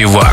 Диван.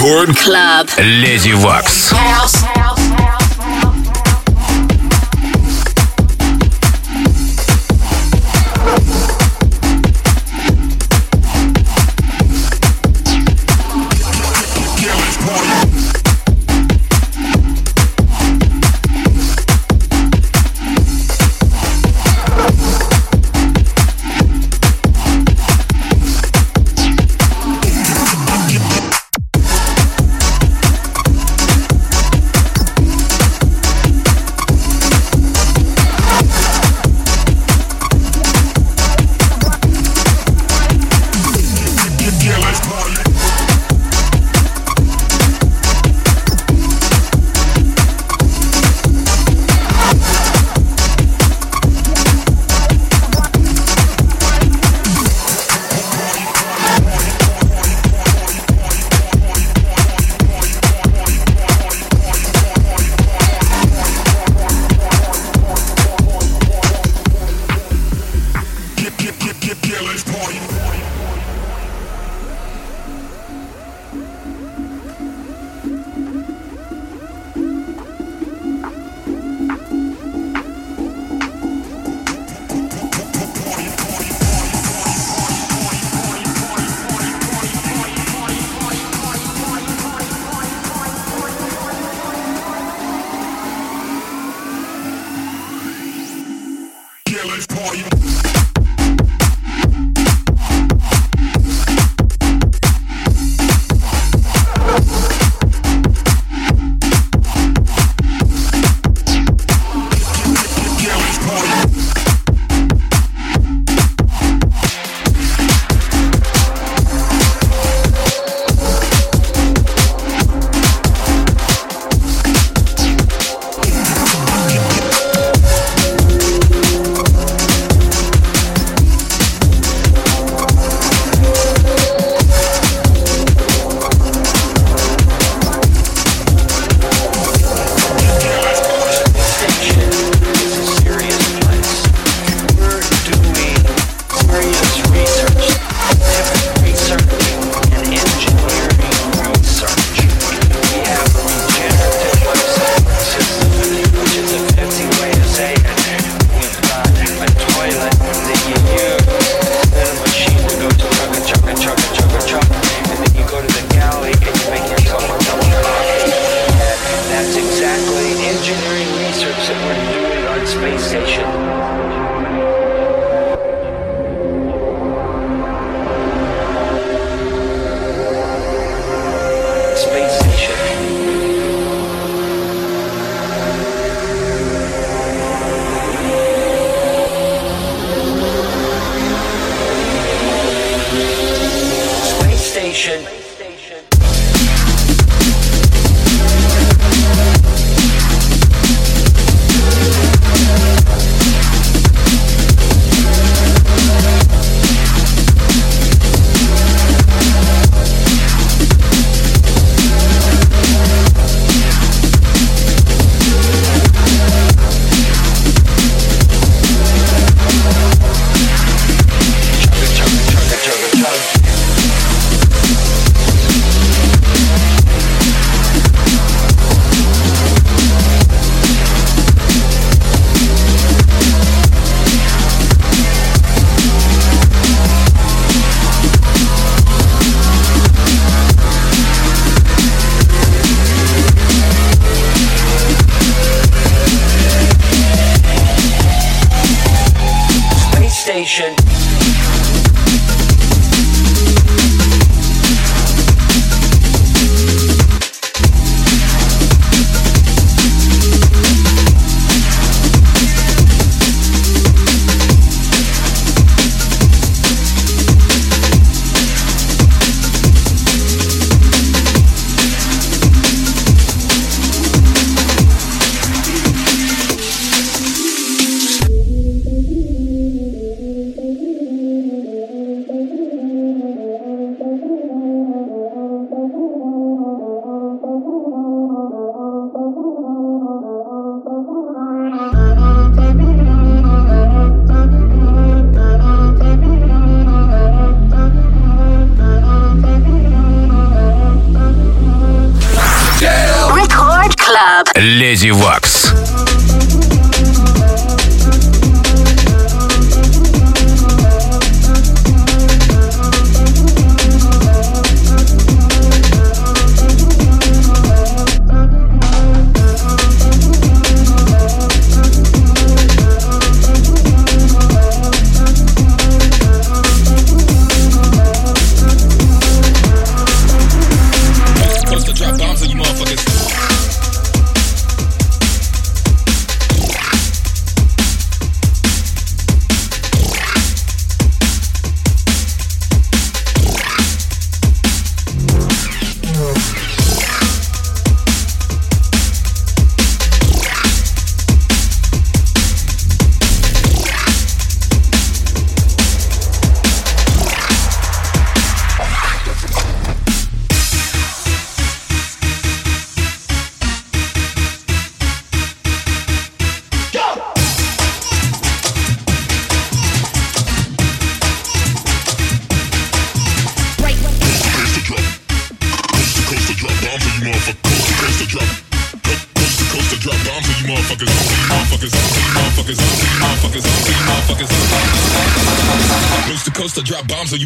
Record Club. Lady Waks. House. life party.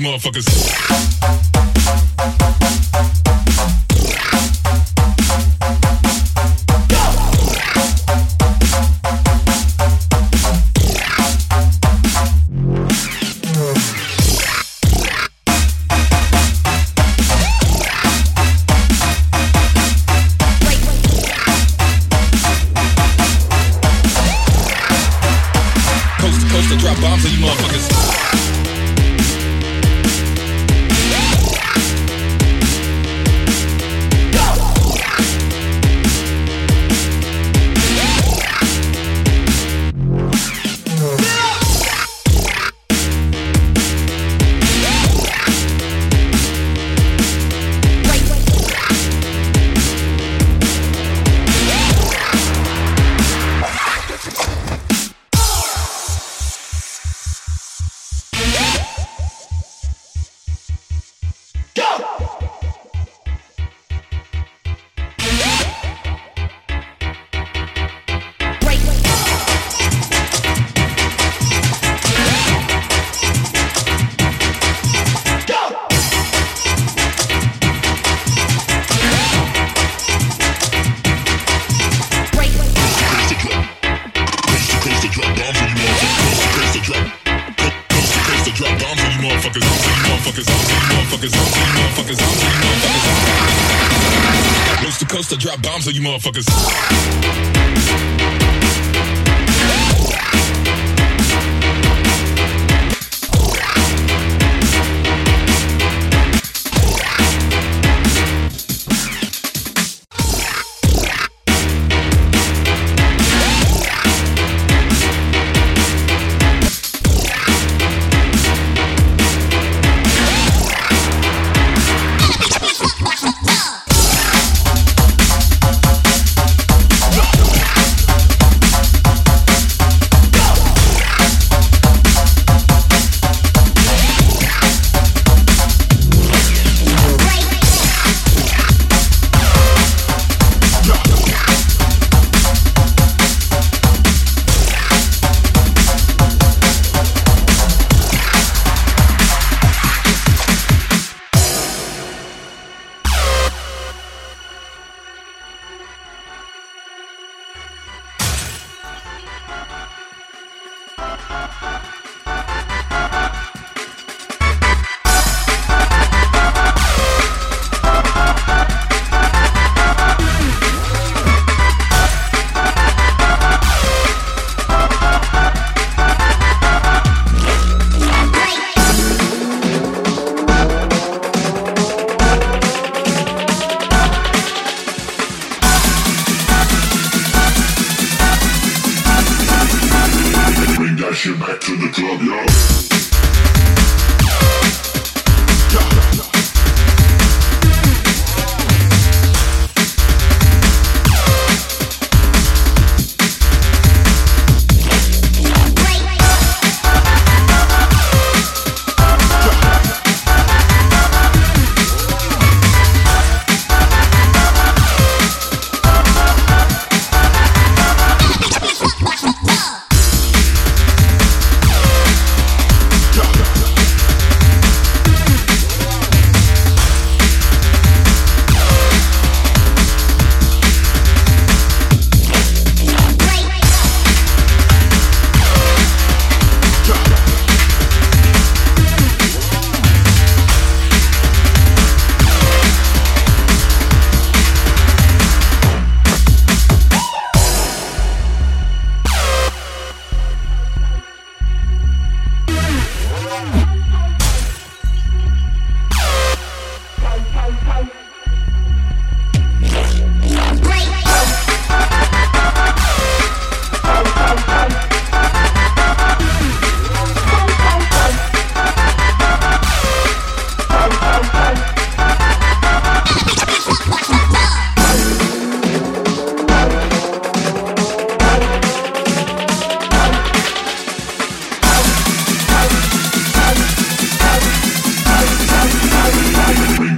motherfuckers. so you motherfuckers.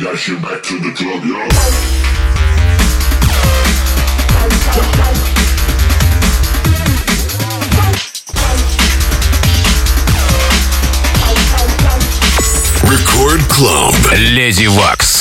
dashing back to the club, yo. Record Club. Леди Вакс.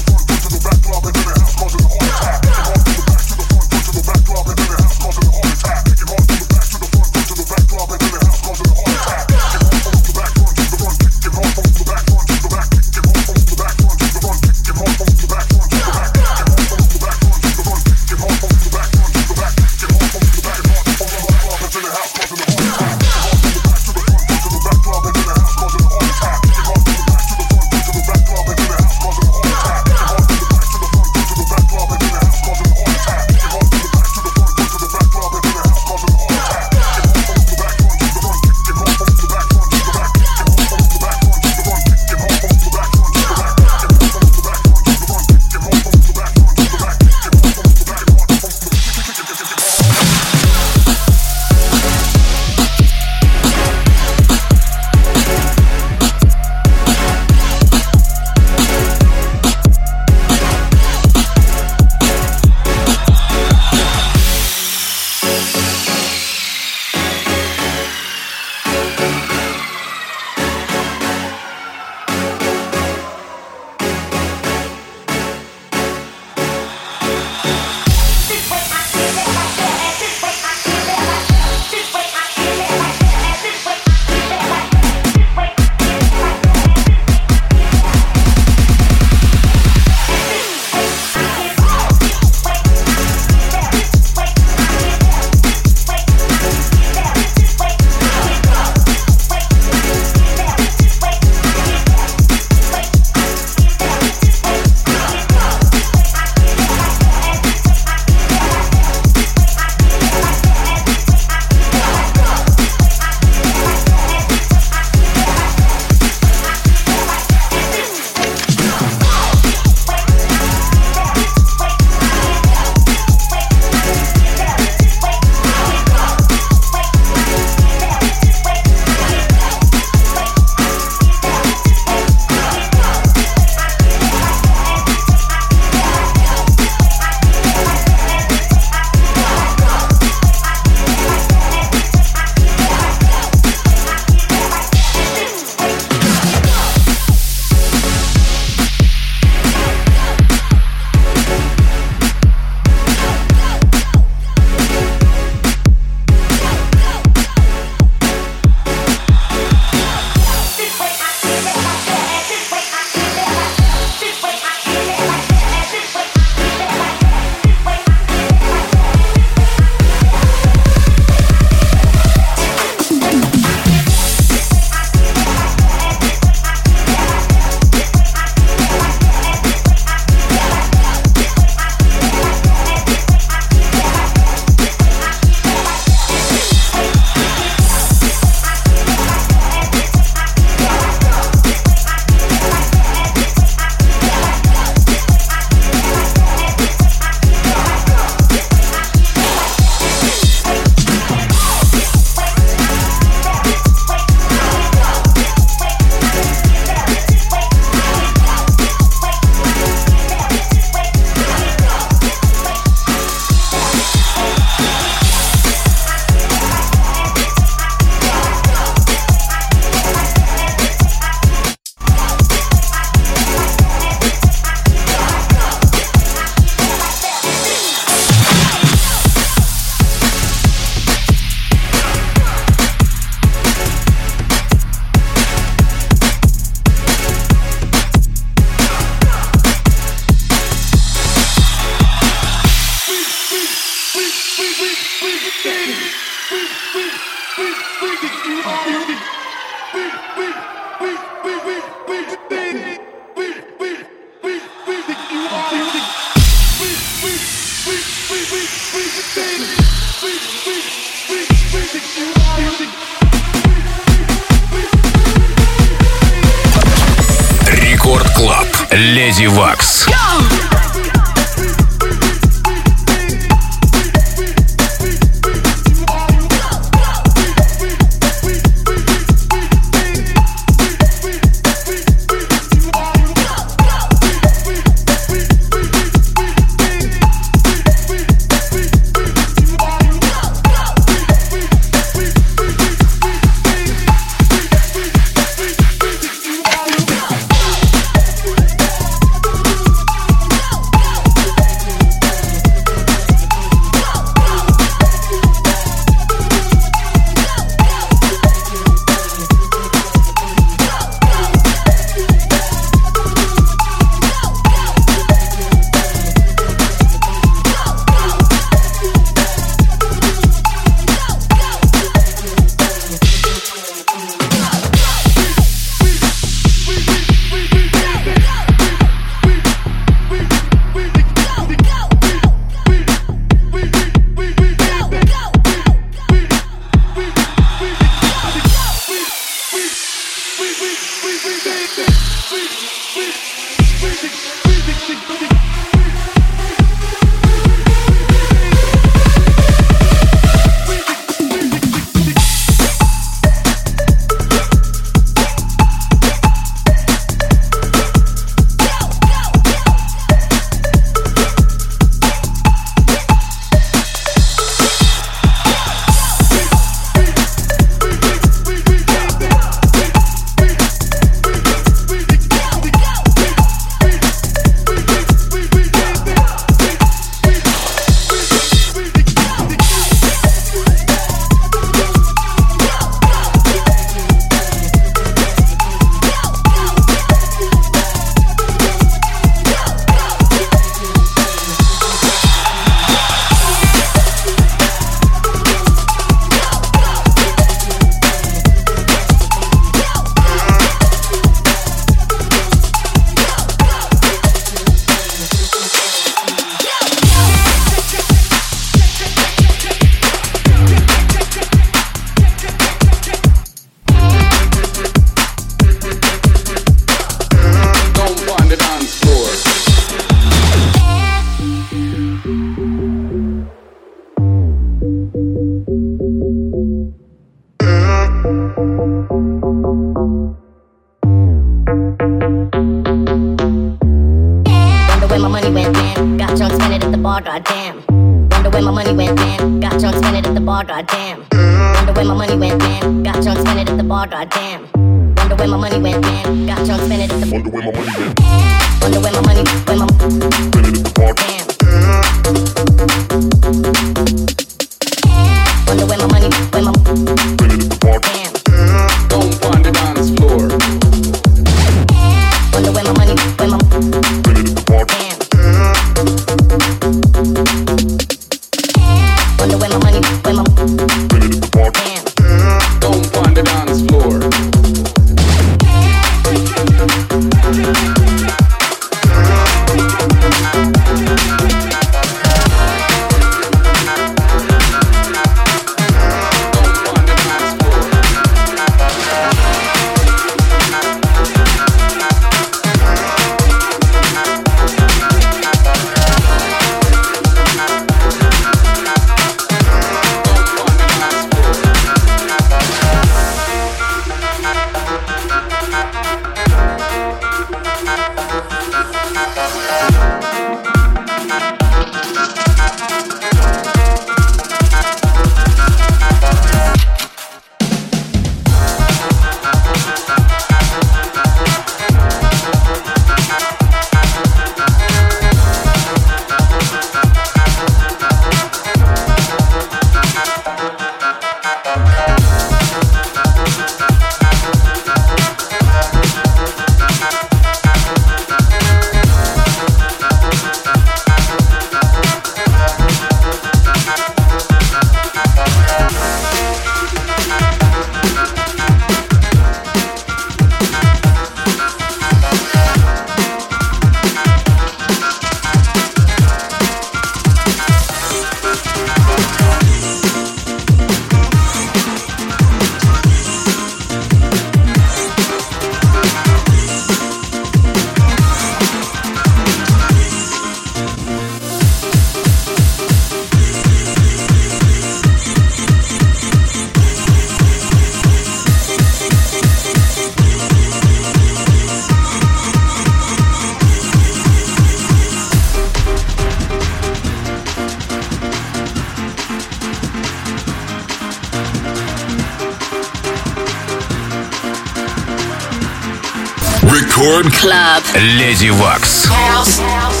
Рекорд Club. Леди Вакс. I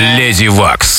Леди Вакс.